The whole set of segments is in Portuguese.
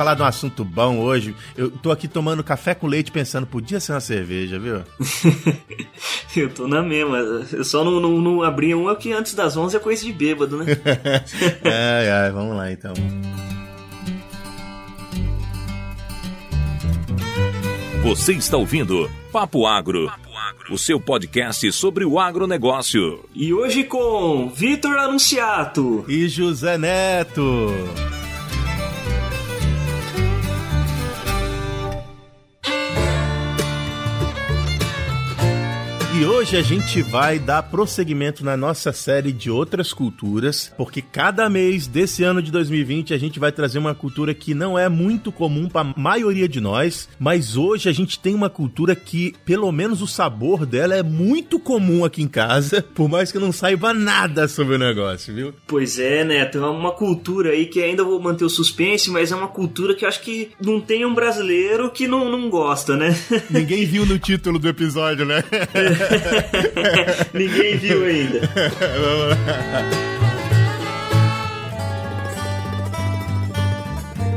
falar de um assunto bom hoje. Eu tô aqui tomando café com leite pensando, podia ser uma cerveja, viu? eu tô na mesma. Eu só não, não, não abri uma que antes das 11 é coisa de bêbado, né? ai, ai, vamos lá então. Você está ouvindo Papo Agro, o seu podcast sobre o agronegócio. E hoje com Vitor Anunciato e José Neto. E hoje a gente vai dar prosseguimento na nossa série de outras culturas, porque cada mês desse ano de 2020 a gente vai trazer uma cultura que não é muito comum para a maioria de nós, mas hoje a gente tem uma cultura que, pelo menos o sabor dela é muito comum aqui em casa, por mais que eu não saiba nada sobre o negócio, viu? Pois é, Neto, é uma cultura aí que ainda vou manter o suspense, mas é uma cultura que eu acho que não tem um brasileiro que não, não gosta, né? Ninguém viu no título do episódio, né? Ninguém viu ainda. Vamos lá.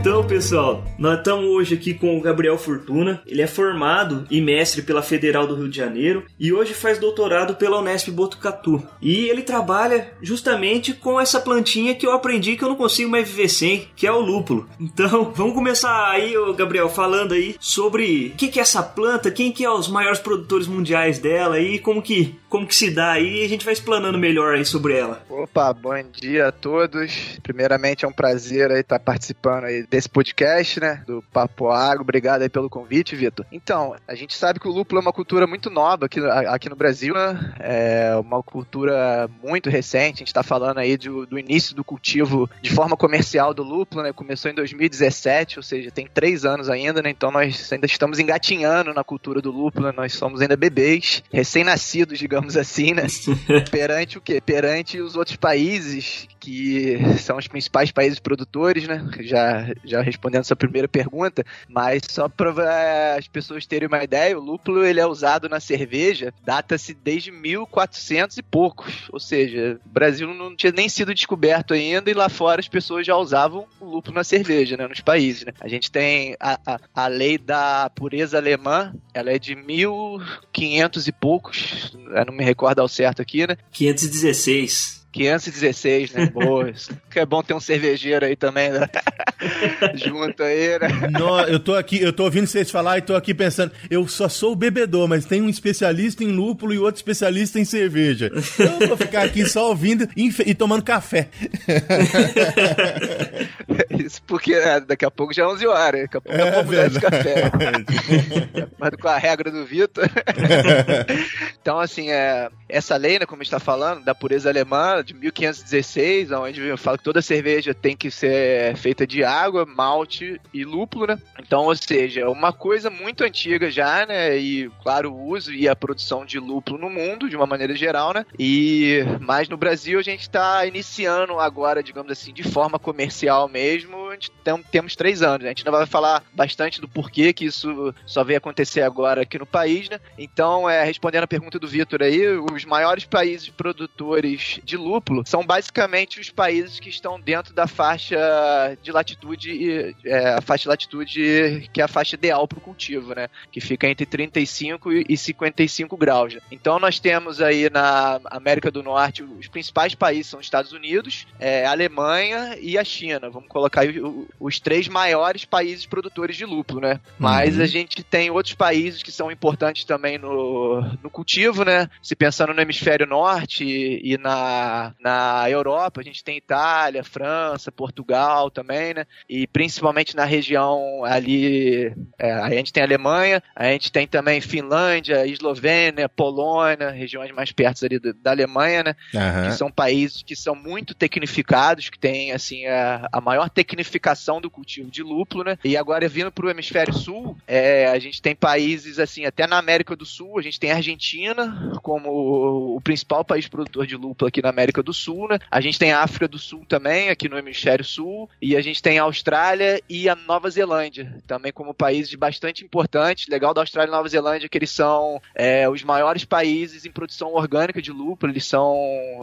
Então, pessoal, nós estamos hoje aqui com o Gabriel Fortuna. Ele é formado e mestre pela Federal do Rio de Janeiro e hoje faz doutorado pela Unesp Botucatu. E ele trabalha justamente com essa plantinha que eu aprendi que eu não consigo mais viver sem, que é o lúpulo. Então, vamos começar aí, Gabriel, falando aí sobre o que, que é essa planta, quem que é os maiores produtores mundiais dela e como que, como que se dá aí e a gente vai explanando melhor aí sobre ela. Opa, bom dia a todos. Primeiramente é um prazer aí estar participando aí desse podcast, né? Do Papo Agro. Obrigado aí pelo convite, Vitor. Então, a gente sabe que o lúpulo é uma cultura muito nova aqui, aqui no Brasil, né? É uma cultura muito recente. A gente está falando aí do, do, início do cultivo de forma comercial do lúpulo, né? Começou em 2017, ou seja, tem três anos ainda, né? Então nós ainda estamos engatinhando na cultura do lúpulo, né? nós somos ainda bebês, recém-nascidos, digamos assim, né? Perante o quê? Perante os outros países que são os principais países produtores, né? Já, já respondendo essa primeira pergunta, mas só para as pessoas terem uma ideia, o lúpulo ele é usado na cerveja, data-se desde 1400 e poucos, ou seja, o Brasil não tinha nem sido descoberto ainda e lá fora as pessoas já usavam o lúpulo na cerveja, né? Nos países, né? A gente tem a, a, a lei da pureza alemã, ela é de 1500 e poucos, eu não me recordo ao certo aqui, né? 516. 516, né? Boa. que é bom ter um cervejeiro aí também, né? Junto aí, né? No, eu tô aqui, eu tô ouvindo vocês falar e tô aqui pensando, eu só sou o bebedor, mas tem um especialista em lúpulo e outro especialista em cerveja. Eu vou ficar aqui só ouvindo e, e tomando café. Isso porque é, daqui a pouco já é 11 horas, daqui a pouco é, vou mudar esse café. mas com a regra do Vitor. então, assim, é, essa lei, né, como a gente tá falando, da pureza alemã, de 1516, onde fala que toda cerveja tem que ser feita de água, malte e lúpulo, né? Então, ou seja, é uma coisa muito antiga já, né? E, claro, o uso e a produção de lúpulo no mundo, de uma maneira geral, né? E, mas no Brasil a gente está iniciando agora, digamos assim, de forma comercial mesmo, a gente tem, temos três anos. Né? A gente ainda vai falar bastante do porquê que isso só veio acontecer agora aqui no país, né? Então, é, respondendo a pergunta do Vitor aí, os maiores países produtores de lúpulo lúpulo são basicamente os países que estão dentro da faixa de latitude, é, a faixa de latitude que é a faixa ideal para o cultivo, né? Que fica entre 35 e 55 graus. Então nós temos aí na América do Norte os principais países são os Estados Unidos, é, a Alemanha e a China. Vamos colocar aí os três maiores países produtores de lúpulo, né? Mas uhum. a gente tem outros países que são importantes também no, no cultivo, né? Se pensando no hemisfério norte e, e na na, Europa, a gente tem Itália, França, Portugal também, né? E principalmente na região ali, é, a gente tem a Alemanha, a gente tem também Finlândia, Eslovênia, Polônia, regiões mais perto ali da Alemanha, né? Uhum. Que são países que são muito tecnificados, que têm, assim, a, a maior tecnificação do cultivo de lúpulo, né? E agora, vindo para o hemisfério sul, é, a gente tem países, assim, até na América do Sul, a gente tem a Argentina como o, o principal país produtor de lúpulo aqui na América Do Sul, né? A gente tem a África do Sul também, aqui no hemisfério sul, e a gente tem a Austrália e a Nova Zelândia, também como países bastante importantes. Legal da Austrália e Nova Zelândia que eles são é, os maiores países em produção orgânica de lúpulo, eles são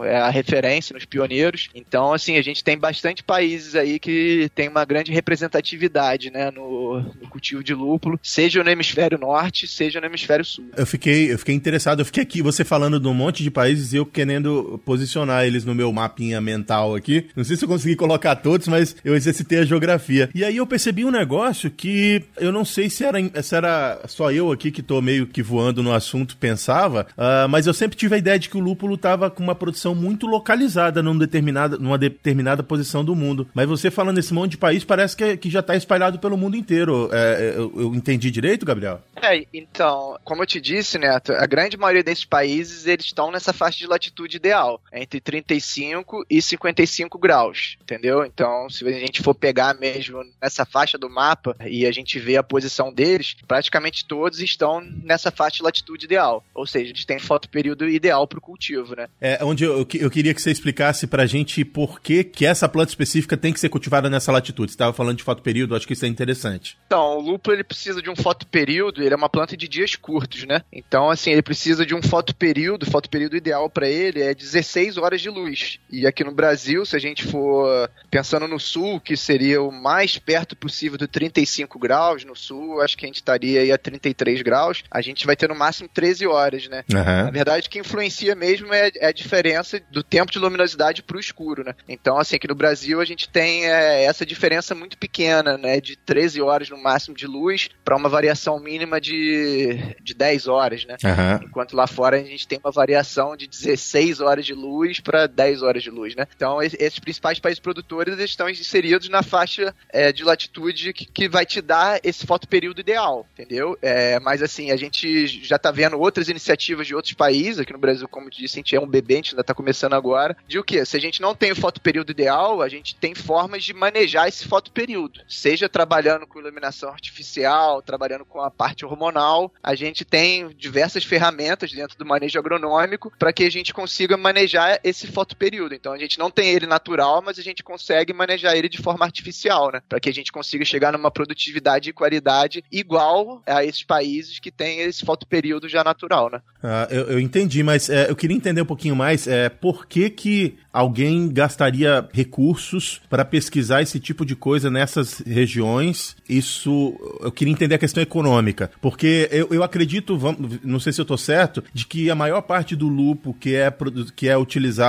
é, a referência nos pioneiros. Então, assim, a gente tem bastante países aí que tem uma grande representatividade né, no, no, cultivo de lúpulo, seja no hemisfério norte, seja no hemisfério sul. Eu fiquei, eu fiquei interessado, eu fiquei aqui, você falando de um monte de países e eu querendo posicionar eles no meu mapinha mental aqui. Não sei se eu consegui colocar todos, mas eu exercitei a geografia. E aí eu percebi um negócio que eu não sei se era, se era só eu aqui que tô meio que voando no assunto, pensava, uh, mas eu sempre tive a ideia de que o lúpulo tava com uma produção muito localizada num determinada, numa determinada posição do mundo. Mas você falando desse monte de país, parece que, que já tá espalhado pelo mundo inteiro. É, é, eu, eu, entendi direito, Gabriel? É, então, como eu te disse, Neto, a grande maioria desses países, eles estão nessa faixa de latitude ideal, entre 35 e 55 graus, entendeu? Então, se a gente for pegar mesmo nessa faixa do mapa e a gente vê a posição deles, praticamente todos estão nessa faixa de latitude ideal. Ou seja, eles têm fotoperíodo ideal para o cultivo, né? É, onde eu, eu queria que você explicasse pra gente por que, que essa planta específica tem que ser cultivada nessa latitude. Você estava falando de fotoperíodo, acho que isso é interessante. Então, o lúpulo ele precisa de um fotoperíodo, ele é uma planta de dias curtos, né? Então, assim, ele precisa de um fotoperíodo, o fotoperíodo ideal para ele é 16 horas de luz. E aqui no Brasil, se a gente for pensando no sul, que seria o mais perto possível do 35 graus, no sul, acho que a gente estaria aí a 33 graus, a gente vai ter no máximo 13 horas, né? Uhum. Na verdade, o que influencia mesmo é, é a diferença do tempo de luminosidade pro escuro, né? Então, assim, aqui no Brasil a gente tem é, essa diferença muito pequena, né? De 13 horas no máximo de luz para uma variação mínima de, de 10 horas, né? Uhum. Enquanto lá fora a gente tem uma variação de 16 horas de luz para 10 horas de luz, né? Então, esses principais países produtores estão inseridos na faixa é, de latitude que, que, vai te dar esse fotoperíodo ideal, entendeu? É, mas, assim, a gente já está vendo outras iniciativas de outros países, aqui no Brasil, como disse, a gente é um bebê, a gente ainda está começando agora, de o quê? Se a gente não tem o fotoperíodo ideal, a gente tem formas de manejar esse fotoperíodo, seja trabalhando com iluminação artificial, trabalhando com a parte hormonal, a gente tem diversas ferramentas dentro do manejo agronômico para que a gente consiga manejar esse fotoperíodo. Então a gente não tem ele natural, mas a gente consegue manejar ele de forma artificial, né? Para que a gente consiga chegar numa produtividade e qualidade igual a esses países que têm esse fotoperíodo já natural, né? Ah, eu, eu entendi, mas é, eu queria entender um pouquinho mais é, por que, que alguém gastaria recursos para pesquisar esse tipo de coisa nessas regiões. Isso, eu queria entender a questão econômica, porque eu, eu acredito, vamos, não sei se eu estou certo, de que a maior parte do lupo que é, que é utilizado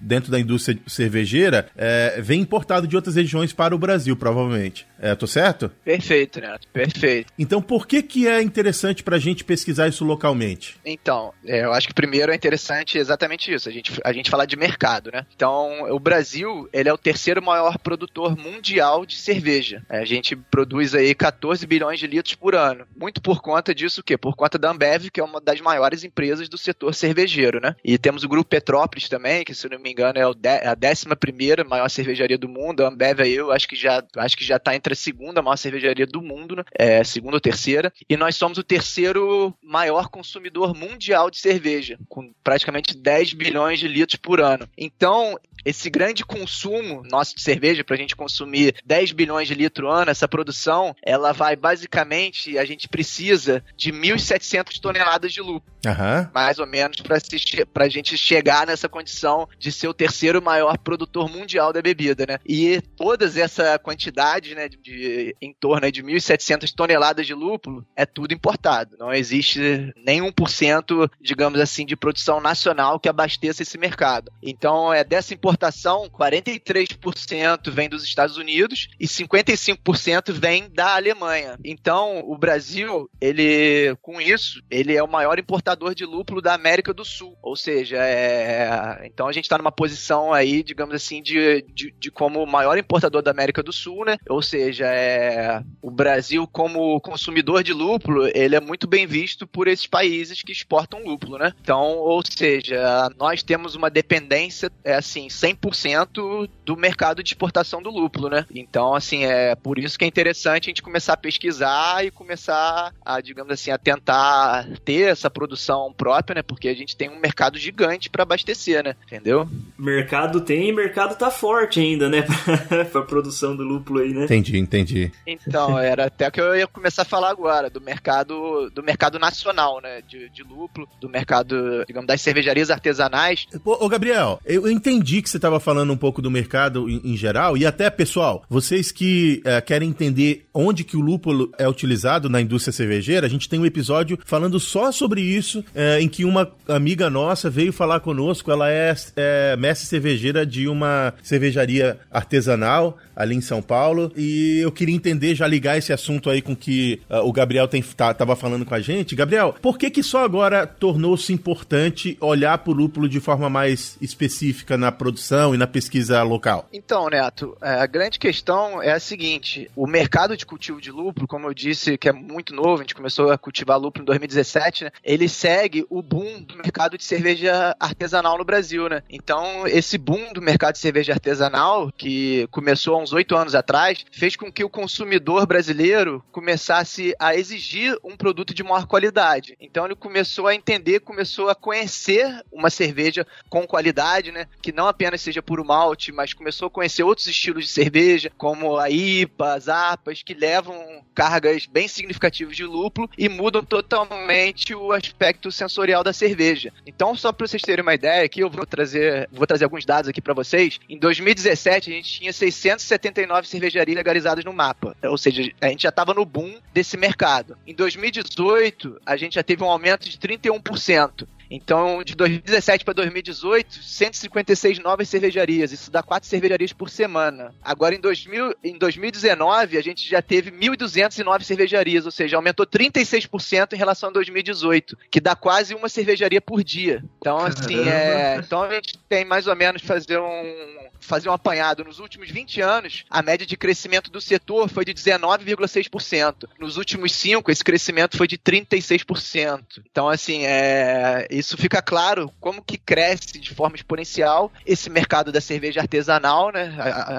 dentro da indústria cervejeira é, vem importado de outras regiões para o Brasil, provavelmente. É, tô certo? Perfeito, Neto, perfeito. Então, por que que é interessante para a gente pesquisar isso localmente? Então, é, eu acho que primeiro é interessante exatamente isso, a gente, a gente falar de mercado, né? Então, o Brasil, ele é o terceiro maior produtor mundial de cerveja. É, a gente produz aí 14 bilhões de litros por ano. Muito por conta disso, o quê? Por conta da Ambev, que é uma das maiores empresas do setor cervejeiro, né? E temos o Grupo Petrópolis também, que se não me engano é a 11 primeira maior cervejaria do mundo. A Ambev aí eu acho que já, acho que já tá entre a segunda maior cervejaria do mundo, né? É, segunda ou terceira. E nós somos o terceiro maior consumidor mundial de cerveja, com praticamente 10 bilhões de litros por ano. Então, esse grande consumo nosso de cerveja, para a gente consumir 10 bilhões de litros ano, essa produção, ela vai basicamente, a gente precisa de 1.700 toneladas de lúpulo. Uhum. Mais ou menos para a gente chegar nessa condição de ser o terceiro maior produtor mundial da bebida, né? E todas essa quantidade, né, de em torno de 1.700 toneladas de lúpulo, é tudo importado. Não existe nem 1%, digamos assim, de produção nacional que abasteça esse mercado. Então, é dessa importação importação, 43% vem dos Estados Unidos e 55% vem da Alemanha. Então, o Brasil, ele, com isso, ele é o maior importador de lúpulo da América do Sul. Ou seja, é... então a gente está numa posição aí, digamos assim, de, de, de, como o maior importador da América do Sul, né? Ou seja, é... o Brasil, como consumidor de lúpulo, ele é muito bem visto por esses países que exportam lúpulo, né? Então, ou seja, nós temos uma dependência, é assim, 100% do mercado de exportação do lúpulo, né? Então, assim, é por isso que é interessante a gente começar a pesquisar e começar a, digamos assim, a tentar ter essa produção própria, né? Porque a gente tem um mercado gigante para abastecer, né? Entendeu? Mercado tem e mercado tá forte ainda, né? pra produção do lúpulo aí, né? Entendi, entendi. Então, era até que eu ia começar a falar agora, do mercado do mercado nacional, né? De, de lúpulo, do mercado, digamos, das cervejarias artesanais. Ô, ô Gabriel, eu entendi que você estava falando um pouco do mercado em, em, geral, e até, pessoal, vocês que é, querem entender onde que o lúpulo é utilizado na indústria cervejeira, a gente tem um episódio falando só sobre isso, é, em que uma amiga nossa veio falar conosco, ela é, é mestre cervejeira de uma cervejaria artesanal ali em São Paulo, e eu queria entender, já ligar esse assunto aí com que uh, o Gabriel tem, tá, falando com a gente. Gabriel, por que que só agora tornou-se importante olhar para o lúpulo de forma mais específica na produção e na pesquisa local? Então, Neto, é, a grande questão é a seguinte: o mercado de cultivo de lúpulo, como eu disse, que é muito novo, a gente começou a cultivar lúpulo em 2017, né? Ele segue o boom do mercado de cerveja artesanal no Brasil, né? Então, esse boom do mercado de cerveja artesanal, que começou há uns oito anos atrás, fez com que o consumidor brasileiro começasse a exigir um produto de maior qualidade. Então, ele começou a entender, começou a conhecer uma cerveja com qualidade, né? Que não apenas seja puro malte, mas começou a conhecer outros estilos de cerveja, como a IPA, as APAs, que levam cargas bem significativas de lúpulo e mudam totalmente o aspecto sensorial da cerveja. Então, só para vocês terem uma ideia, aqui eu vou trazer, vou trazer alguns dados aqui para vocês. Em 2017, a gente tinha 679 cervejarias legalizadas no mapa, ou seja, a gente já estava no boom desse mercado. Em 2018, a gente já teve um aumento de 31%. Então, de 2017 para 2018, 156 novas cervejarias. Isso dá quatro cervejarias por semana. Agora, em, 2000, em 2019, a gente já teve 1.209 cervejarias, ou seja, aumentou 36% em relação a 2018, que dá quase uma cervejaria por dia. Então, assim, é, então a gente tem mais ou menos fazer um fazer um apanhado, nos últimos 20 anos, a média de crescimento do setor foi de 19,6%. Nos últimos 5, esse crescimento foi de 36%. Então, assim, é, isso fica claro como que cresce de forma exponencial esse mercado da cerveja artesanal, né,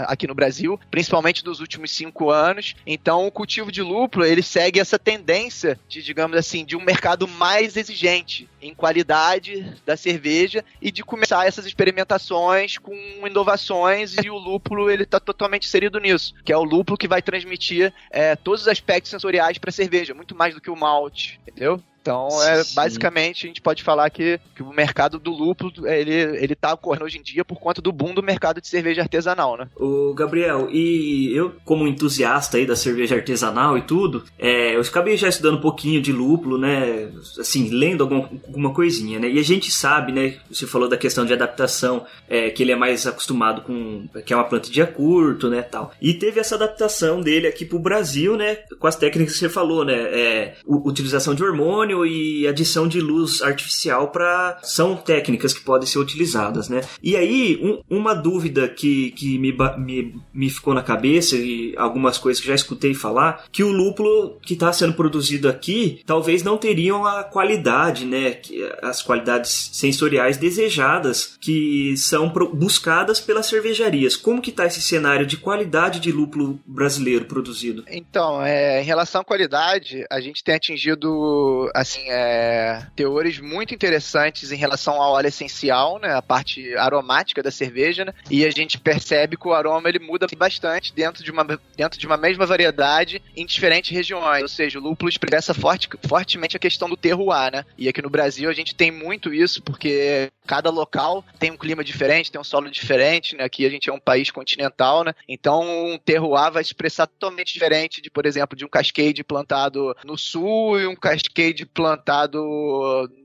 aqui no Brasil, principalmente nos últimos 5 anos. Então, o cultivo de lúpulo, ele segue essa tendência de, digamos assim, de um mercado mais exigente em qualidade da cerveja e de começar essas experimentações com inovações e o lúpulo ele tá totalmente inserido nisso, que é o lúpulo que vai transmitir é, todos os aspectos sensoriais para a cerveja, muito mais do que o malte, entendeu? Então, é, basicamente, a gente pode falar que, que o mercado do lúpulo, ele, ele tá ocorrendo hoje em dia por conta do boom do mercado de cerveja artesanal, né? O Gabriel, e eu, como entusiasta aí da cerveja artesanal e tudo, é, eu acabei já estudando um pouquinho de lúpulo, né? Assim, lendo alguma, alguma coisinha, né? E a gente sabe, né? Você falou da questão de adaptação, é, que ele é mais acostumado com... que é uma planta de dia curto, né? Tal. E teve essa adaptação dele aqui pro Brasil, né? Com as técnicas que você falou, né? É, utilização de hormônio, e adição de luz artificial para são técnicas que podem ser utilizadas, né? E aí um, uma dúvida que, que me, me, me ficou na cabeça e algumas coisas que já escutei falar que o lúpulo que está sendo produzido aqui talvez não teriam a qualidade, né? As qualidades sensoriais desejadas que são buscadas pelas cervejarias. Como que está esse cenário de qualidade de lúpulo brasileiro produzido? Então, é, em relação à qualidade, a gente tem atingido assim, é, teores muito interessantes em relação ao óleo essencial, né, a parte aromática da cerveja, né, e a gente percebe que o aroma ele muda bastante dentro de uma, dentro de uma mesma variedade em diferentes regiões, ou seja, o lúpulo expressa forte, fortemente a questão do terroir, né, e aqui no Brasil a gente tem muito isso, porque cada local tem um clima diferente, tem um solo diferente, né, aqui a gente é um país continental, né, então um terroir vai expressar totalmente diferente de, por exemplo, de um cascade plantado no sul e um cascade plantado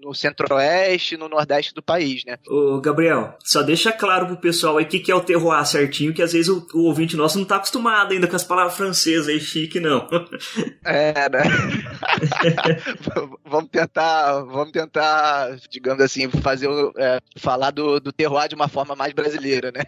no centro-oeste e no nordeste do país, né? Ô, Gabriel, só deixa claro pro pessoal aí o que, que é o terroir certinho, que às vezes o, o, ouvinte nosso não tá acostumado ainda com as palavras francesas aí, chique, não. É, né? vamos tentar, vamos tentar, digamos assim, fazer é, falar do, do terroir de uma forma mais brasileira, né?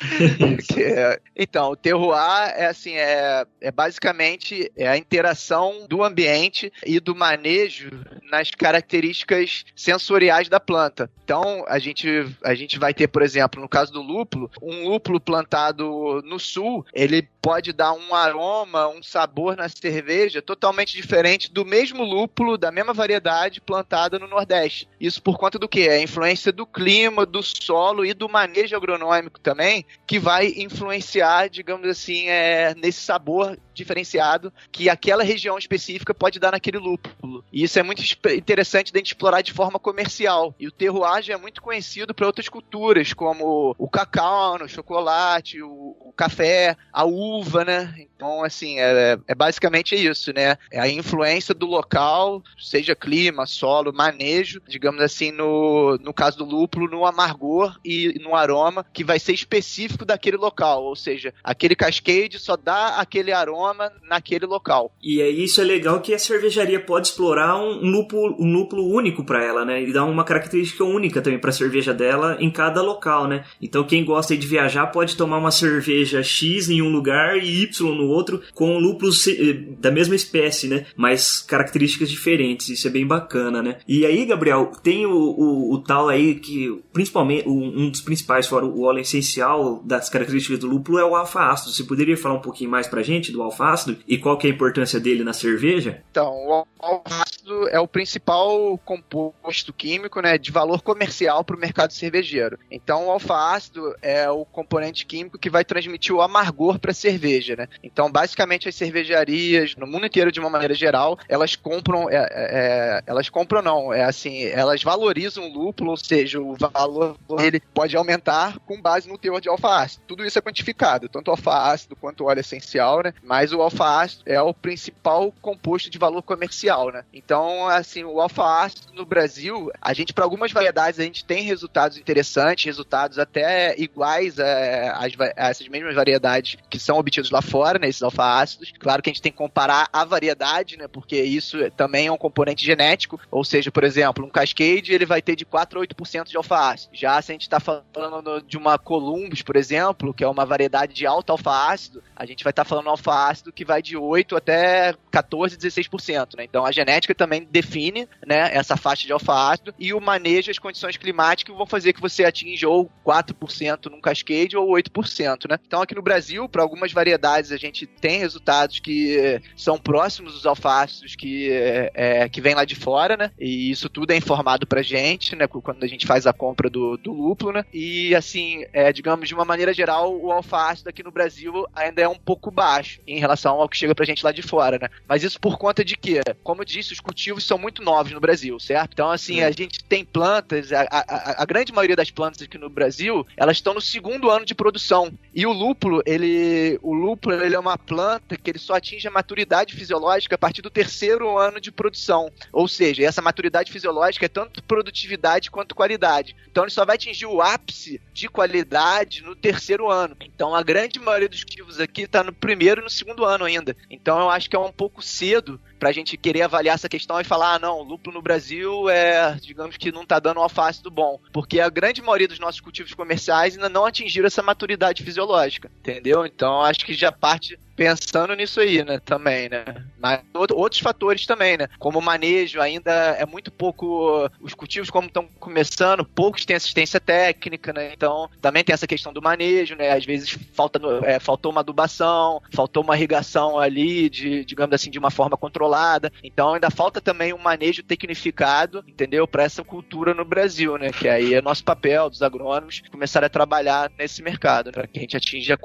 é, então, o terroir é assim, é, é basicamente é a interação do ambiente e do manejo nas características sensoriais da planta. Então, a gente, a gente vai ter, por exemplo, no caso do lúpulo, um lúpulo plantado no sul, ele pode dar um aroma, um sabor na cerveja totalmente diferente do mesmo lúpulo, da mesma variedade plantada no Nordeste. Isso por conta do que? A influência do clima, do solo e do manejo agronômico também, que vai influenciar, digamos assim, é, nesse sabor diferenciado que aquela região específica pode dar naquele lúpulo. E isso é muito interessante de a gente explorar de forma comercial. E o terroir já é muito conhecido para outras culturas, como o cacau, o chocolate, o, o café, a uva, né? Então, assim, é, é basicamente isso, né? É a influência do local, seja clima, solo, manejo, digamos assim, no, no caso do lúpulo, no amargor e no aroma, que vai ser específico daquele local. Ou seja, aquele cascade só dá aquele aroma naquele local. E é isso é legal que a cervejaria pode explorar um lúpulo, um lúpulo único para ela, né? E dar uma característica única também para a cerveja dela em cada local, né? Então quem gosta de viajar pode tomar uma cerveja X em um lugar e Y no outro com lúpulos eh, da mesma espécie, né? Mas características diferentes. Isso é bem bacana, né? E aí, Gabriel, tem o, o, o tal aí que, principalmente, um dos principais, fora o óleo essencial das características do lúpulo, é o alfa-ácido. Você poderia falar um pouquinho mais pra gente do alfa-ácido e qual que é a importância dele na cerveja? Então, o alfa-ácido é o principal composto químico, né, de valor comercial para o mercado cervejeiro. Então, o alfa-ácido é o componente químico que vai transmitir o amargor para cerveja, né? Então, basicamente, as cervejarias no mundo inteiro, de uma maneira geral, elas compram, é, é, é, elas compram não, é assim, elas valorizam o lúpulo, ou seja, o valor dele pode aumentar com base no teor de alfa-ácido. Tudo isso é quantificado, tanto alfa-ácido quanto óleo essencial, né? Mas o alfa-ácido é o principal composto de valor comercial, né? Então, assim, o alfa-ácido no Brasil, a gente, para algumas variedades, a gente tem resultados interessantes, resultados até iguais a, a, essas mesmas variedades que são obtidos lá fora, né? Esses alfa-ácidos. Claro que a gente tem que comparar a variedade, né? Porque isso também é um componente genético, ou seja, por exemplo, um Cascade, ele vai ter de 4 a 8% de alfa-ácido. Já se a gente está falando de uma Columbus, por exemplo, que é uma variedade de alto alfa-ácido, a gente vai estar tá falando alfa-ácido que vai de 8 até 14, 16%, né? Então a genética também define, né, essa faixa de alfa-ácido e o manejo as condições climáticas vão fazer que você atinja ou 4% num cascade ou 8%, né? Então aqui no Brasil, para algumas variedades a gente tem resultados que são próximos dos alfa-ácidos que é, que vem lá de fora, né? E isso tudo é informado pra gente, né, quando a gente faz a compra do, do lúpulo, né? E assim, é, digamos de uma maneira geral, o alfa-ácido aqui no Brasil ainda é um pouco baixo em relação ao que chega pra gente lá de fora, né? Mas isso por conta de que, como eu disse, os cultivos são muito novos no Brasil, certo? Então, assim, a gente tem plantas, a, a, a, grande maioria das plantas aqui no Brasil, elas estão no segundo ano de produção. E o lúpulo, ele, o lúpulo, ele é uma planta que ele só atinge a maturidade fisiológica a partir do terceiro ano de produção. Ou seja, essa maturidade fisiológica é tanto produtividade quanto qualidade. Então, ele só vai atingir o ápice de qualidade no terceiro ano. Então, a grande maioria dos cultivos aqui está no primeiro e no segundo ano ainda. Então, eu acho que é um pouco cedo pra gente querer avaliar essa questão e falar, ah, não, lúpulo no Brasil é, digamos que não tá dando alface do bom. Porque a grande maioria dos nossos cultivos comerciais ainda não atingiram essa maturidade fisiológica, entendeu? Então acho que já parte pensando nisso aí, né, também, né? Mas outros fatores também, né? Como o manejo ainda é muito pouco, os cultivos como estão começando, poucos têm assistência técnica, né? Então também tem essa questão do manejo, né? Às vezes falta, é, faltou uma adubação, faltou uma irrigação ali, de, digamos assim, de uma forma controlada. Então ainda falta também um manejo tecnificado, entendeu? Para essa cultura no Brasil, né? Que aí é nosso papel dos agrônomos começar a trabalhar nesse mercado, né? para que a gente atinja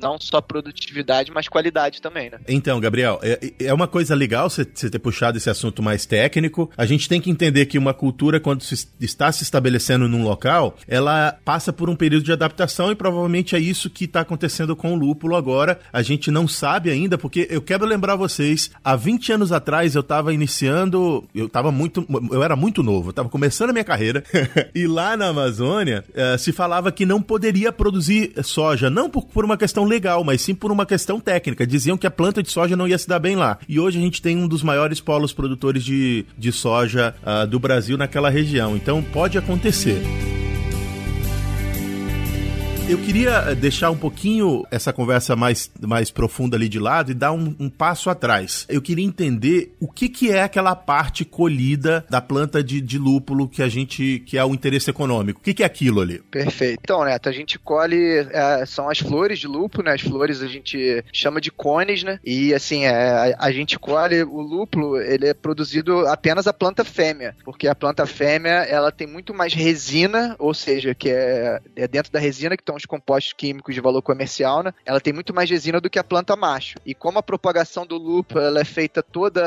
não só produtividade, mas qualidade qualidade também, né? Então, Gabriel, é, é uma coisa legal você ter puxado esse assunto mais técnico. A gente tem que entender que uma cultura, quando se está se estabelecendo num local, ela passa por um período de adaptação e provavelmente é isso que está acontecendo com o lúpulo agora. A gente não sabe ainda, porque eu quero lembrar vocês, há 20 anos atrás eu estava iniciando, eu estava muito, eu era muito novo, eu estava começando a minha carreira, e lá na Amazônia uh, se falava que não poderia produzir soja, não por, por uma questão legal, mas sim por uma questão técnica técnica. Diziam que a planta de soja não ia se dar bem lá. E hoje a gente tem um dos maiores polos produtores de, de soja uh, do Brasil naquela região. Então pode acontecer. Eu queria eh, deixar um pouquinho essa conversa mais, mais profunda ali de lado e dar um, um, passo atrás. Eu queria entender o que, que é aquela parte colhida da planta de, de lúpulo que a gente que é o interesse econômico. O que, que é aquilo ali? Perfeito. Então, Neto, a gente colhe é, são as flores de lúpulo, né? As flores a gente chama de cones, né? E assim, é, a, a gente colhe o lúpulo, ele é produzido apenas a planta fêmea, porque a planta fêmea ela tem muito mais resina, ou seja, que é, é dentro da resina que estão os compostos químicos de valor comercial, né? Ela tem muito mais resina do que a planta macho. E como a propagação do lúpulo ela é feita toda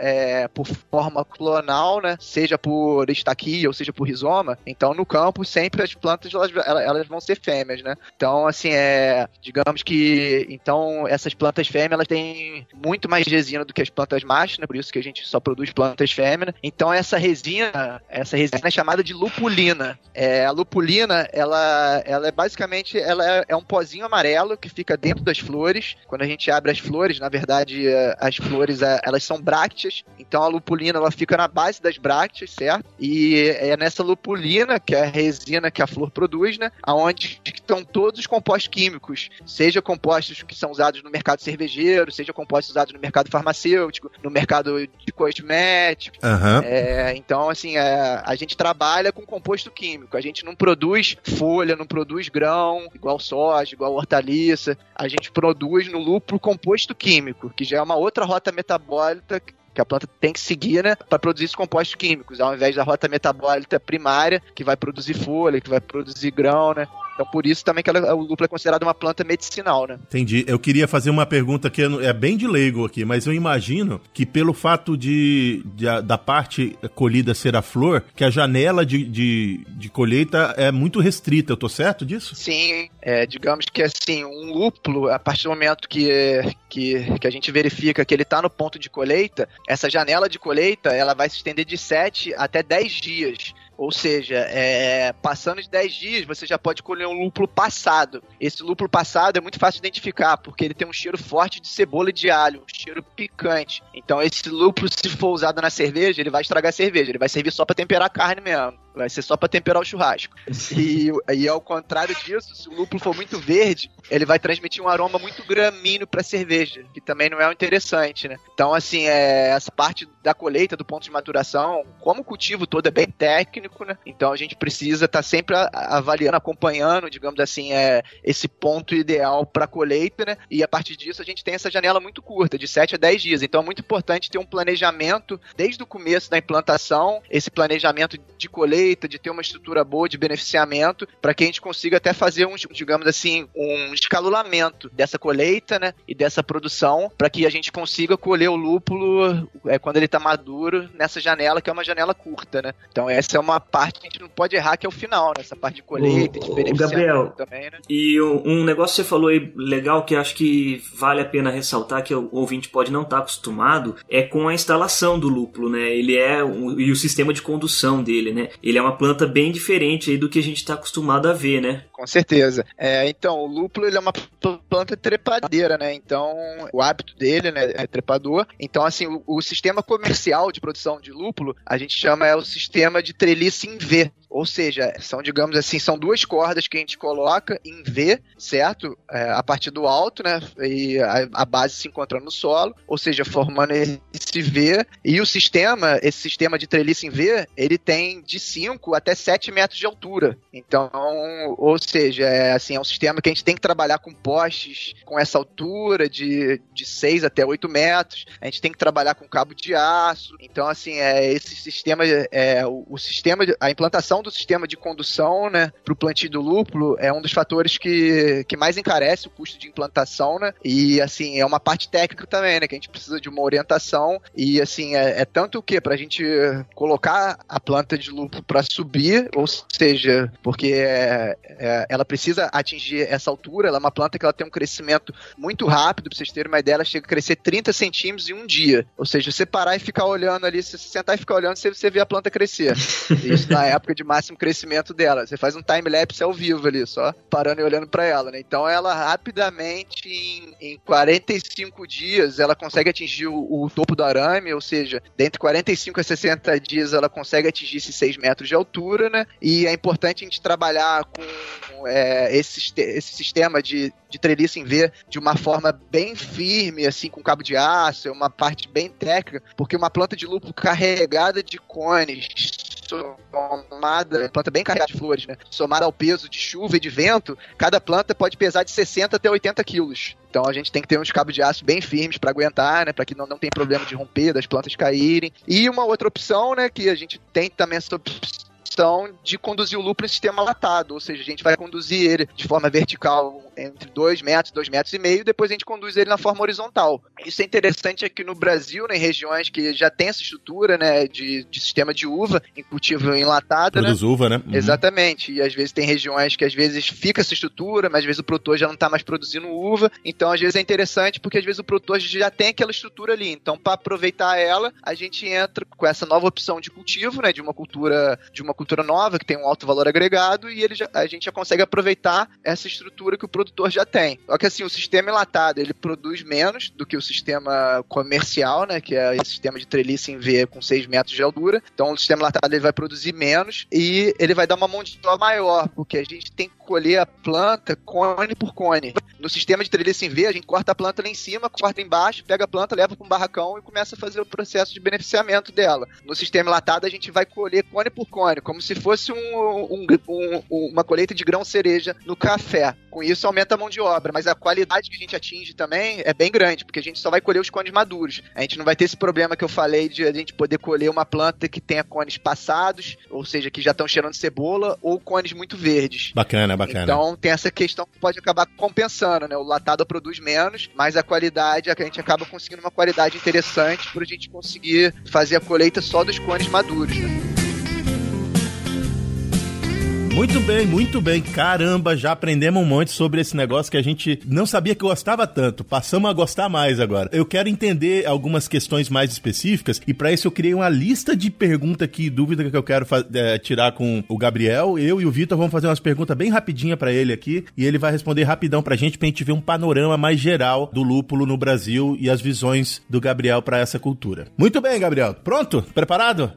é, por forma clonal, né? Seja por estaquia ou seja por rizoma, então no campo sempre as plantas elas, elas vão ser fêmeas, né? Então, assim, é, digamos que então essas plantas fêmeas elas têm muito mais resina do que as plantas machos, né? Por isso que a gente só produz plantas fêmeas. Então essa resina, essa resina é chamada de lupulina. É, a lupulina, ela, ela é basicamente ela é, é um pozinho amarelo que fica dentro das flores. Quando a gente abre as flores, na verdade, é, as flores é, elas são brácteas. Então a lupulina ela fica na base das brácteas, certo? E é nessa lupulina que é a resina que a flor produz, né? Aonde estão todos os compostos químicos, seja compostos que são usados no mercado cervejeiro, seja compostos usados no mercado farmacêutico, no mercado de cosméticos. Uhum. É, então, assim, é, a gente trabalha com composto químico. A gente não produz folha, não produz grão, igual soja, igual hortaliça. A gente produz no lúpulo composto químico, que já é uma outra rota metabólica que a planta tem que seguir, né, para produzir esses compostos químicos, ao invés da rota metabólica primária, que vai produzir folha, que vai produzir grão, né? Então, por isso também que ela, o lúpulo é considerado uma planta medicinal, né? Entendi. Eu queria fazer uma pergunta que é bem de leigo aqui, mas eu imagino que pelo fato de, de da parte colhida ser a flor, que a janela de, de, de, colheita é muito restrita. Eu tô certo disso? Sim. É, digamos que assim, um lúpulo, a partir do momento que, que, que a gente verifica que ele está no ponto de colheita, essa janela de colheita ela vai se estender de 7 até 10 dias. Ou seja, é, passando de 10 dias, você já pode colher um lúpulo passado. Esse lúpulo passado é muito fácil de identificar, porque ele tem um cheiro forte de cebola e de alho, um cheiro picante. Então, esse lúpulo, se for usado na cerveja, ele vai estragar a cerveja. Ele vai servir só para temperar a carne mesmo. Vai ser só para temperar o churrasco. E, e ao contrário disso, se o lúpulo for muito verde, ele vai transmitir um aroma muito gramíneo para cerveja, que também não é interessante, né? Então, assim, é, essa parte da colheita, do ponto de maturação, como o cultivo todo é bem técnico, né? Então a gente precisa estar tá sempre avaliando, acompanhando, digamos assim, é, esse ponto ideal para colheita, né? E a partir disso a gente tem essa janela muito curta, de 7 a 10 dias. Então é muito importante ter um planejamento desde o começo da implantação, esse planejamento de colheita de ter uma estrutura boa de beneficiamento, para que a gente consiga até fazer um, digamos assim, um escalulamento dessa colheita, né, e dessa produção, para que a gente consiga colher o lúpulo é, quando ele está maduro nessa janela, que é uma janela curta, né. Então essa é uma parte que a gente não pode errar, que é o final, né, essa parte de colheita, de beneficiamento Gabriel, também, né. E um negócio que você falou aí legal, que acho que vale a pena ressaltar, que o ouvinte pode não estar tá acostumado, é com a instalação do lúpulo, né, ele é, um, e o sistema de condução dele, né, ele ele é uma planta bem diferente aí do que a gente está acostumado a ver, né? Com certeza. É, então, o lúpulo ele é uma planta trepadeira, né? Então, o hábito dele né, é trepador. Então, assim, o, o sistema comercial de produção de lúpulo, a gente chama é o sistema de treliça em V. Ou seja, são, digamos assim, são duas cordas que a gente coloca em V, certo? É, a partir do alto, né? E a, a, base se encontra no solo, ou seja, formando esse V. E o sistema, esse sistema de treliça em V, ele tem de 5 até 7 metros de altura. Então, ou seja, é, assim, é um sistema que a gente tem que trabalhar com postes com essa altura de, de 6 até 8 metros. A gente tem que trabalhar com cabo de aço. Então, assim, é, esse sistema, é, o, o sistema, a implantação do sistema de condução, né, para o plantio do lúpulo é um dos fatores que, que mais encarece o custo de implantação, né? E assim, é uma parte técnica também, né? Que a gente precisa de uma orientação e assim, é, é tanto o que para a gente colocar a planta de lúpulo para subir, ou seja, porque é, é, ela precisa atingir essa altura, ela é uma planta que ela tem um crescimento muito rápido, para vocês terem uma ideia, ela chega a crescer 30 centímetros em um dia. Ou seja, você parar e ficar olhando ali, se você sentar e ficar olhando, você, você vê a planta crescer. Isso na época de máximo crescimento dela. Você faz um time-lapse ao vivo ali, só parando e olhando para ela, né? Então ela rapidamente, em, em 45 dias, ela consegue atingir o, o, topo do arame, ou seja, dentre 45 a 60 dias ela consegue atingir esses 6 metros de altura, né? E é importante a gente trabalhar com é, esse, esse sistema de, de treliça em V de uma forma bem firme, assim, com cabo de aço, é uma parte bem técnica, porque uma planta de lúpulo carregada de cones somada, planta bem carregada de flores, né? Somada ao peso de chuva e de vento, cada planta pode pesar de 60 até 80 quilos. Então a gente tem que ter uns cabos de aço bem firmes para aguentar, né? Para que não, não tenha problema de romper, das plantas caírem. E uma outra opção, né? Que a gente tem também essa opção opção de conduzir o lúpulo em sistema latado, ou seja, a gente vai conduzir ele de forma vertical entre 2 metros, 2 metros e meio, depois a gente conduz ele na forma horizontal. Isso é interessante aqui no Brasil, né, em regiões que já tem essa estrutura, né, de, de sistema de uva em cultivo enlatado, Produz né? uva, né? Uhum. Exatamente. E às vezes tem regiões que às vezes fica essa estrutura, mas às vezes o produtor já não está mais produzindo uva. Então às vezes é interessante porque às vezes o produtor já tem aquela estrutura ali. Então para aproveitar ela, a gente entra com essa nova opção de cultivo, né, de uma cultura de uma cultura nova que tem um alto valor agregado e ele já, a gente já consegue aproveitar essa estrutura que o produtor já tem. Só que assim, o sistema enlatado, ele produz menos do que o sistema comercial, né, que é esse sistema de treliça em V com 6 metros de altura. Então o sistema enlatado ele vai produzir menos e ele vai dar uma mão de maior, porque a gente tem que colher a planta cone por cone. No sistema de treliça em V, a gente corta a planta lá em cima, corta embaixo, pega a planta, leva para um barracão e começa a fazer o processo de beneficiamento dela. No sistema enlatado, a gente vai colher cone por cone, como se fosse um, um, um, uma colheita de grão cereja no café. Com isso, aumenta a mão de obra, mas a qualidade que a gente atinge também é bem grande, porque a gente só vai colher os cones maduros. A gente não vai ter esse problema que eu falei de a gente poder colher uma planta que tenha cones passados, ou seja, que já estão cheirando cebola, ou cones muito verdes. Bacana, bacana. Então tem essa questão que pode acabar compensando, né? O latado produz menos, mas a qualidade, a gente acaba conseguindo uma qualidade interessante para a gente conseguir fazer a colheita só dos cones maduros. Né? Muito bem, muito bem. Caramba, já aprendemos um monte sobre esse negócio que a gente não sabia que gostava tanto. Passamos a gostar mais agora. Eu quero entender algumas questões mais específicas e para isso eu criei uma lista de perguntas aqui, dúvida que eu quero é, tirar com o Gabriel. Eu e o Vitor vamos fazer umas perguntas bem rapidinha para ele aqui e ele vai responder rapidão pra gente pra gente ver um panorama mais geral do lúpulo no Brasil e as visões do Gabriel para essa cultura. Muito bem, Gabriel. Pronto? Preparado?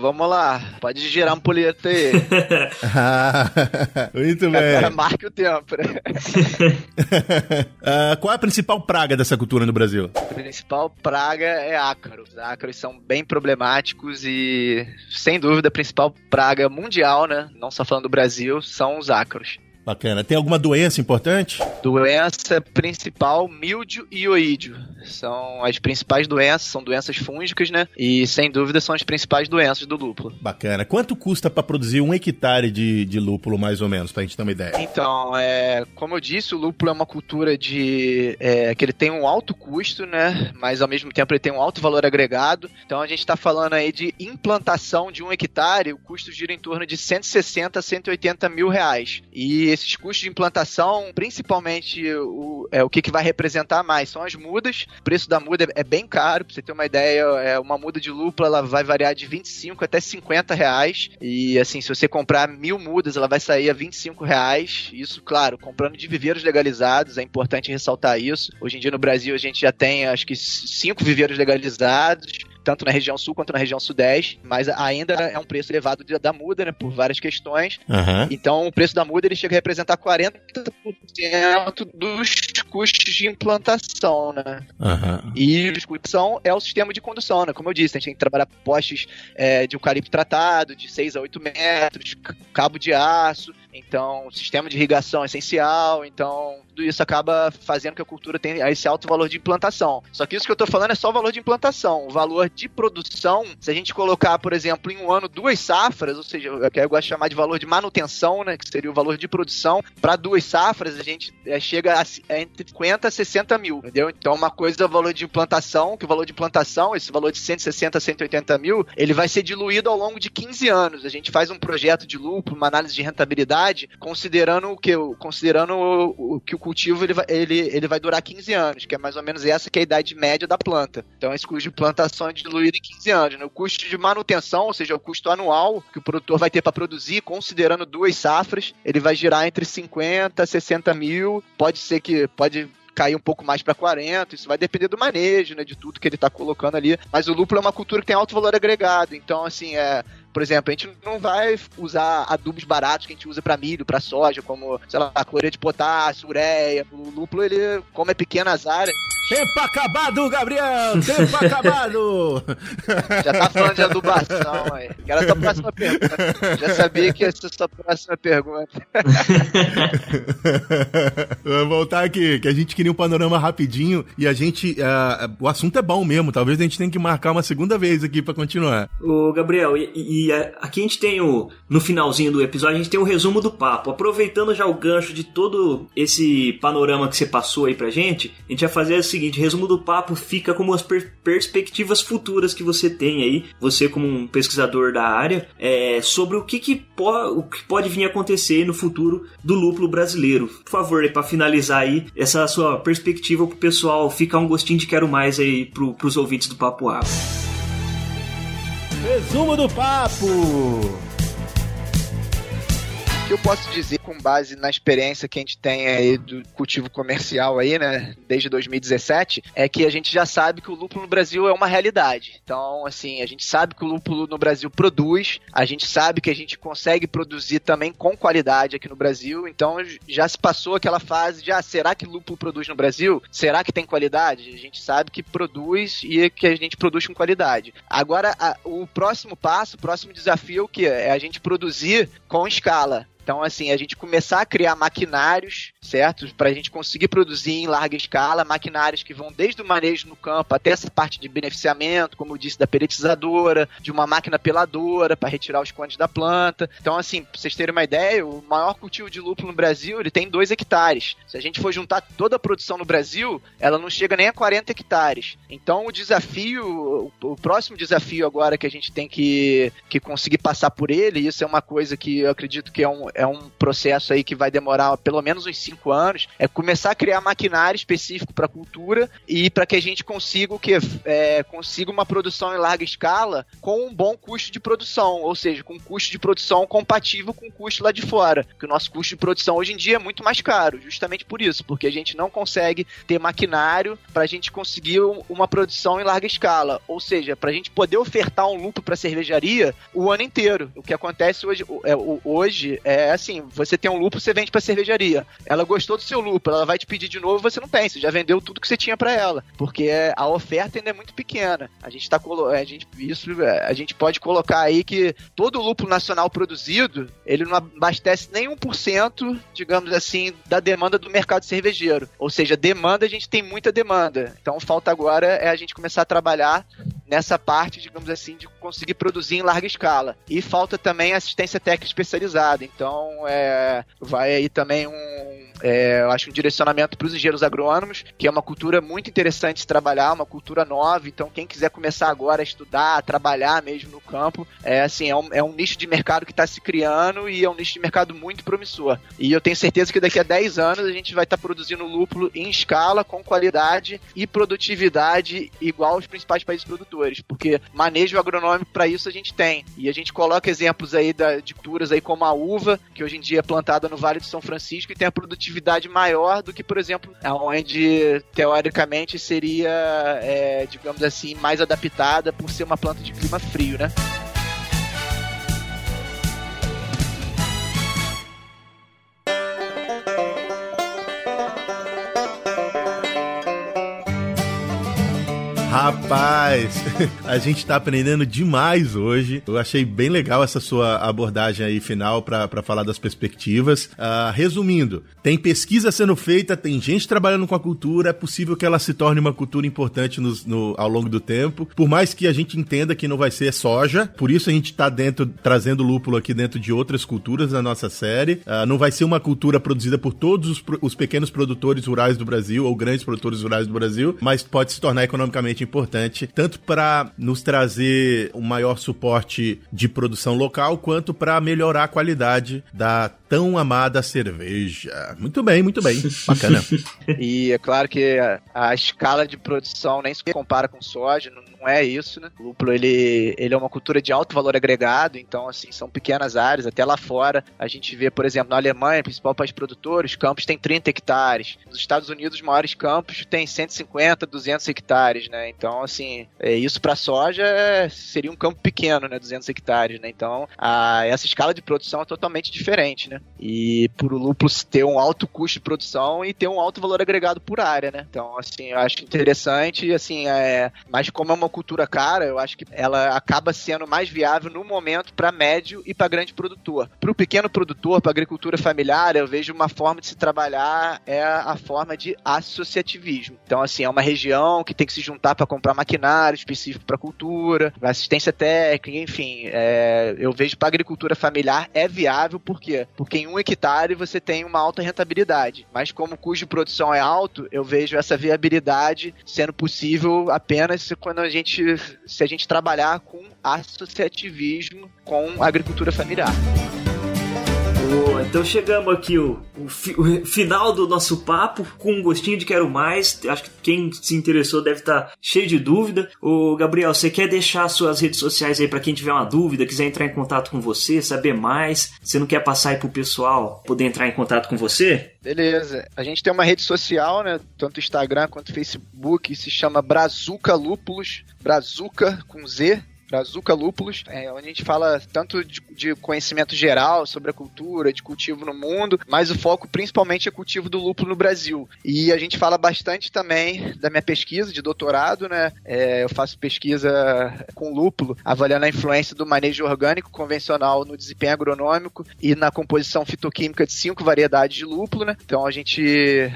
vamos lá. Pode girar um poleta aí. muito bem. Agora marque o tempo, né? uh, qual é a principal praga dessa cultura no Brasil? A principal praga é ácaros. Os ácaros são bem problemáticos e, sem dúvida, a principal praga mundial, né? Não só falando do Brasil, são os ácaros. Bacana. Tem alguma doença importante? Doença principal, mildio e oídio. São as principais doenças, são doenças fúngicas, né? E sem dúvida são as principais doenças do lúpulo. Bacana. Quanto custa para produzir um hectare de, de lúpulo, mais ou menos, pra gente ter uma ideia? Então, é, como eu disse, o lúpulo é uma cultura de. É, que ele tem um alto custo, né? Mas ao mesmo tempo ele tem um alto valor agregado. Então a gente está falando aí de implantação de um hectare, o custo gira em torno de 160 a 180 mil reais. E esses custos de implantação, principalmente o, é, o que, que vai representar mais são as mudas. O preço da muda é, bem caro, pra você ter uma ideia, é uma muda de lúpula ela vai variar de 25 até 50 reais. E assim, se você comprar mil mudas, ela vai sair a 25 reais. Isso, claro, comprando de viveiros legalizados, é importante ressaltar isso. Hoje em dia no Brasil a gente já tem acho que cinco viveiros legalizados tanto na região sul quanto na região sudeste, mas ainda é um preço elevado da muda, né, por várias questões. Uhum. Então, o preço da muda ele chega a representar 40% dos custos de implantação, né? Uhum. E os custos são é o sistema de condução, né? Como eu disse, a gente tem que trabalhar postes é, de eucalipto tratado, de 6 a 8 metros, cabo de aço, então, sistema de irrigação é essencial, então tudo isso acaba fazendo que a cultura tenha esse alto valor de implantação. Só que isso que eu estou falando é só o valor de implantação. O valor de produção, se a gente colocar, por exemplo, em um ano duas safras, ou seja, eu gosto de chamar de valor de manutenção, né, que seria o valor de produção, para duas safras a gente é, chega a, é entre 50 a 60 mil, entendeu? Então, uma coisa é o valor de implantação, que o valor de implantação, esse valor de 160 a 180 mil, ele vai ser diluído ao longo de 15 anos. A gente faz um projeto de lucro, uma análise de rentabilidade considerando o que? Considerando o, o, que o cultivo ele vai, ele, ele vai durar 15 anos, que é mais ou menos essa que é a idade média da planta. Então esse custo de plantação é diluído em 15 anos. Né? O custo de manutenção, ou seja, o custo anual que o produtor vai ter para produzir, considerando duas safras, ele vai girar entre 50 a 60 mil. Pode ser que pode cair um pouco mais para 40, isso vai depender do manejo, né, de tudo que ele está colocando ali. Mas o lúpulo é uma cultura que tem alto valor agregado, então assim, é, por exemplo, a gente não vai usar adubos baratos que a gente usa para milho, para soja, como, sei lá, cloreto de potássio, ureia. O lúpulo, ele, como é pequenas áreas, Tempo acabado, Gabriel! Tempo acabado! Já tá falando de adubação aí. Quero a sua próxima pergunta. Já sabia que ia ser a sua próxima pergunta. Vamos voltar aqui, que a gente queria um panorama rapidinho e a gente. Uh, o assunto é bom mesmo, talvez a gente tenha que marcar uma segunda vez aqui para continuar. Ô, Gabriel, e, e, aqui a gente tem o. No finalzinho do episódio, a gente tem um resumo do papo. Aproveitando já o gancho de todo esse panorama que você passou aí pra gente, a gente vai fazer o seguinte: resumo do papo fica como as per perspectivas futuras que você tem aí, você como um pesquisador da área, é, sobre o que, que, o que pode vir a acontecer no futuro do lúpulo brasileiro. Por favor, para finalizar aí, essa sua perspectiva pro pessoal ficar um gostinho de quero mais aí pro, pros ouvintes do Papo Água. Resumo do papo! Que eu posso dizer com base na experiência que a gente tem aí do cultivo comercial aí, né, desde 2017, é que a gente já sabe que o lúpulo no Brasil é uma realidade. Então, assim, a gente sabe que o lúpulo no Brasil produz, a gente sabe que a gente consegue produzir também com qualidade aqui no Brasil, então já se passou aquela fase de, ah, será que lúpulo produz no Brasil? Será que tem qualidade? A gente sabe que produz e que a gente produz com qualidade. Agora, a, o próximo passo, o próximo desafio que? É a gente produzir com escala. Então, assim, a gente começar a criar maquinários, certo? Para a gente conseguir produzir em larga escala, maquinários que vão desde o manejo no campo até essa parte de beneficiamento, como eu disse, da peletizadora, de uma máquina peladora para retirar os condes da planta. Então, assim, para vocês terem uma ideia, o maior cultivo de lúpulo no Brasil, ele tem 2 hectares. Se a gente for juntar toda a produção no Brasil, ela não chega nem a 40 hectares. Então, o desafio, o próximo desafio agora que a gente tem que, que conseguir passar por ele, isso é uma coisa que eu acredito que é um, é um processo aí que vai demorar pelo menos uns cinco anos, é começar a criar maquinário específico para a cultura e para que a gente consiga o que é, consiga uma produção em larga escala com um bom custo de produção, ou seja, com um custo de produção compatível com o custo lá de fora, que o nosso custo de produção hoje em dia é muito mais caro, justamente por isso, porque a gente não consegue ter maquinário para a gente conseguir uma produção em larga escala, ou seja, para a gente poder ofertar um lucro para cervejaria o ano inteiro. O que acontece hoje é, hoje é é assim, você tem um lupo, você vende pra cervejaria. Ela gostou do seu lupo, ela vai te pedir de novo, você não tem, você já vendeu tudo que você tinha para ela, porque a oferta ainda é muito pequena. A gente tá a gente isso a gente pode colocar aí que todo lupo nacional produzido, ele não abastece nem 1%, digamos assim, da demanda do mercado cervejeiro. Ou seja, demanda a gente tem muita demanda. Então falta agora é a gente começar a trabalhar nessa parte, digamos assim, de conseguir produzir em larga escala. E falta também assistência técnica especializada. Então, é, vai aí também um, é, eu acho um direcionamento para os engenheiros agrônomos, que é uma cultura muito interessante de trabalhar, uma cultura nova. Então, quem quiser começar agora a estudar, a trabalhar mesmo no campo, é assim, é um, é um nicho de mercado que está se criando e é um nicho de mercado muito promissor. E eu tenho certeza que daqui a 10 anos a gente vai estar tá produzindo lúpulo em escala, com qualidade e produtividade igual aos principais países produtores, porque manejo agronômico para isso a gente tem. E a gente coloca exemplos aí da, de culturas aí como a uva, que hoje em dia é plantada no Vale de São Francisco e tem a produtividade produtividade maior do que, por exemplo, onde teoricamente seria, é, digamos assim, mais adaptada por ser uma planta de clima frio, né? Rapaz, a gente tá aprendendo demais hoje. Eu achei bem legal essa sua abordagem aí final para falar das perspectivas. Uh, resumindo, tem pesquisa sendo feita, tem gente trabalhando com a cultura, é possível que ela se torne uma cultura importante no, no, ao longo do tempo. Por mais que a gente entenda que não vai ser soja, por isso a gente tá dentro, trazendo lúpulo aqui dentro de outras culturas na nossa série. Uh, não vai ser uma cultura produzida por todos os, os pequenos produtores rurais do Brasil ou grandes produtores rurais do Brasil, mas pode se tornar economicamente importante tanto para nos trazer um maior suporte de produção local, quanto para melhorar a qualidade da tão amada cerveja. Muito bem, muito bem. Bacana. e é claro que a, a, escala de produção nem se compara com soja, não, não é isso, né? O lúpulo, ele, ele é uma cultura de alto valor agregado, então, assim, são pequenas áreas, até lá fora, a gente vê, por exemplo, na Alemanha, principal país produtor, os campos têm 30 hectares. Nos Estados Unidos, os maiores campos têm 150, 200 hectares, né? Então, assim, é, isso para soja seria um campo pequeno, né? 200 hectares, né? Então, a, essa escala de produção é totalmente diferente, né? E por o lúpulo ter um alto custo de produção e ter um alto valor agregado por área, né? Então, assim, eu acho interessante, assim, é, mas como é uma cultura cara, eu acho que ela acaba sendo mais viável no momento para médio e para grande produtor. Para o pequeno produtor, para agricultura familiar, eu vejo uma forma de se trabalhar é a forma de associativismo. Então, assim, é uma região que tem que se juntar para comprar maquinário específico para cultura, assistência técnica, enfim. É, eu vejo para agricultura familiar é viável, por quê? Porque em um hectare você tem uma alta rentabilidade. Mas como o custo de produção é alto, eu vejo essa viabilidade sendo possível apenas quando a gente, se a gente trabalhar com associativismo com agricultura familiar. Boa, então chegamos aqui o, o, fi, o, final do nosso papo com um gostinho de quero mais. Acho que quem se interessou deve estar tá cheio de dúvida. O Gabriel, você quer deixar suas redes sociais aí para quem tiver uma dúvida, quiser entrar em contato com você, saber mais? Você não quer passar aí pro pessoal poder entrar em contato com você? Beleza. A gente tem uma rede social, né? Tanto Instagram quanto Facebook, se chama Brazuca Lúpulos. Brazuca com Z, Brazuca Lúpulos, é, onde a gente fala tanto de, de, conhecimento geral sobre a cultura, de cultivo no mundo, mas o foco principalmente é cultivo do lúpulo no Brasil. E a gente fala bastante também da minha pesquisa de doutorado, né? É, eu faço pesquisa com lúpulo, avaliando a influência do manejo orgânico convencional no desempenho agronômico e na composição fitoquímica de cinco variedades de lúpulo, né? Então a gente,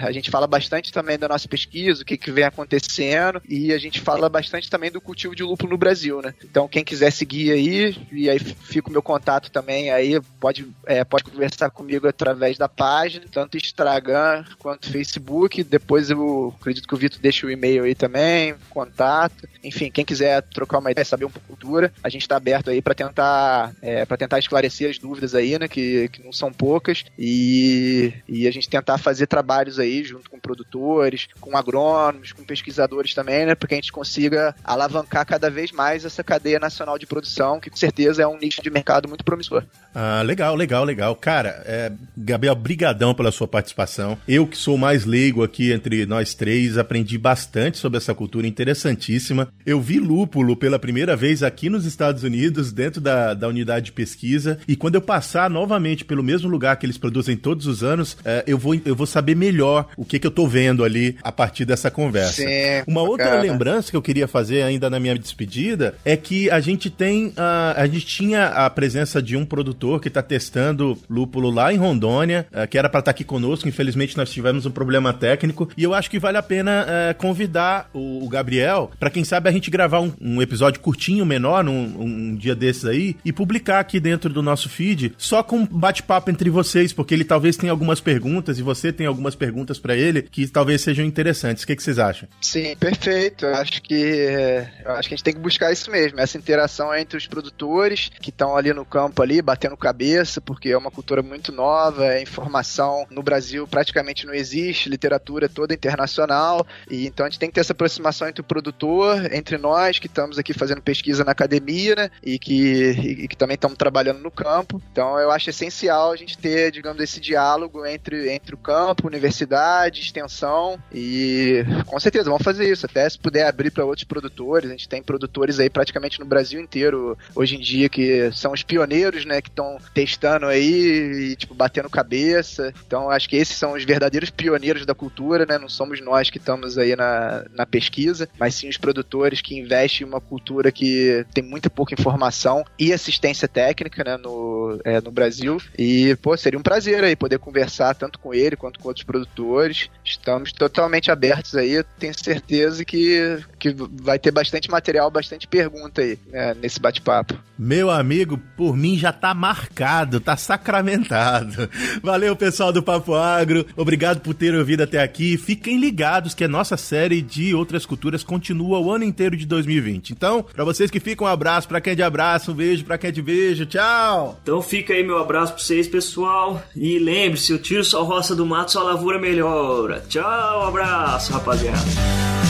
a gente fala bastante também da nossa pesquisa, o que, que vem acontecendo, e a gente fala bastante também do cultivo de lúpulo no Brasil, né? Então quem quiser seguir aí, e aí fica o meu contato também aí, pode, é, pode conversar comigo através da página, tanto Instagram quanto Facebook. Depois eu acredito que o Vitor deixa o e-mail aí também, contato. Enfim, quem quiser trocar uma ideia, saber um pouco cultura, a gente está aberto aí para tentar é, para tentar esclarecer as dúvidas aí, né, que, que não são poucas, e, e a gente tentar fazer trabalhos aí junto com produtores, com agrônomos, com pesquisadores também, né, para que a gente consiga alavancar cada vez mais essa cadeia nacional de produção, que com certeza é um nicho de mercado muito promissor. Ah, legal, legal, legal. Cara, é, Gabriel, brigadão pela sua participação. Eu que sou mais leigo aqui entre nós três, aprendi bastante sobre essa cultura interessantíssima. Eu vi lúpulo pela primeira vez aqui nos Estados Unidos, dentro da, da unidade de pesquisa, e quando eu passar novamente pelo mesmo lugar que eles produzem todos os anos, é, eu, vou, eu vou saber melhor o que, que eu tô vendo ali a partir dessa conversa. Sim, Uma outra cara. lembrança que eu queria fazer ainda na minha despedida é que a gente tem, uh, a gente tinha a presença de um produtor que está testando lúpulo lá em Rondônia, uh, que era para estar tá aqui conosco. Infelizmente nós tivemos um problema técnico e eu acho que vale a pena uh, convidar o, Gabriel para quem sabe a gente gravar um, um episódio curtinho, menor, num, um dia desses aí e publicar aqui dentro do nosso feed só com bate-papo entre vocês, porque ele talvez tenha algumas perguntas e você tem algumas perguntas para ele que talvez sejam interessantes. O que, que vocês acham? Sim, perfeito. Eu acho que eu acho que a gente tem que buscar isso mesmo, essa interação entre os produtores que estão ali no campo ali, batendo cabeça, porque é uma cultura muito nova, é informação no Brasil praticamente não existe, literatura toda internacional, e então a gente tem que ter essa aproximação entre o produtor, entre nós que estamos aqui fazendo pesquisa na academia, né, e que, e, que também estamos trabalhando no campo. Então eu acho essencial a gente ter, digamos, esse diálogo entre, entre o campo, universidade, extensão, e com certeza vamos fazer isso, até se puder abrir para outros produtores, a gente tem produtores aí praticamente no Brasil inteiro hoje em dia que são os pioneiros, né, que estão testando aí e tipo batendo cabeça. Então acho que esses são os verdadeiros pioneiros da cultura, né? Não somos nós que estamos aí na, na pesquisa, mas sim os produtores que investem em uma cultura que tem muita pouca informação e assistência técnica, né, no, é, no Brasil. E pô, seria um prazer aí poder conversar tanto com ele quanto com outros produtores. Estamos totalmente abertos aí. Tenho certeza que, que vai ter bastante material, bastante pergunta aí né, nesse bate-papo. Meu amigo, por mim já tá marcado, tá sacramentado. Valeu, pessoal do Papo Agro. Obrigado por ter ouvido até aqui. Fiquem ligados que a nossa série de outras culturas continua o ano inteiro de 2020. Então, para vocês que ficam, um abraço, para quem é de abraço, um beijo, para quem é de beijo. Tchau. Então fica aí meu abraço para vocês, pessoal. E lembre-se, o tiro só roça do mato, só lavoura melhora. Tchau, um abraço, rapaziada.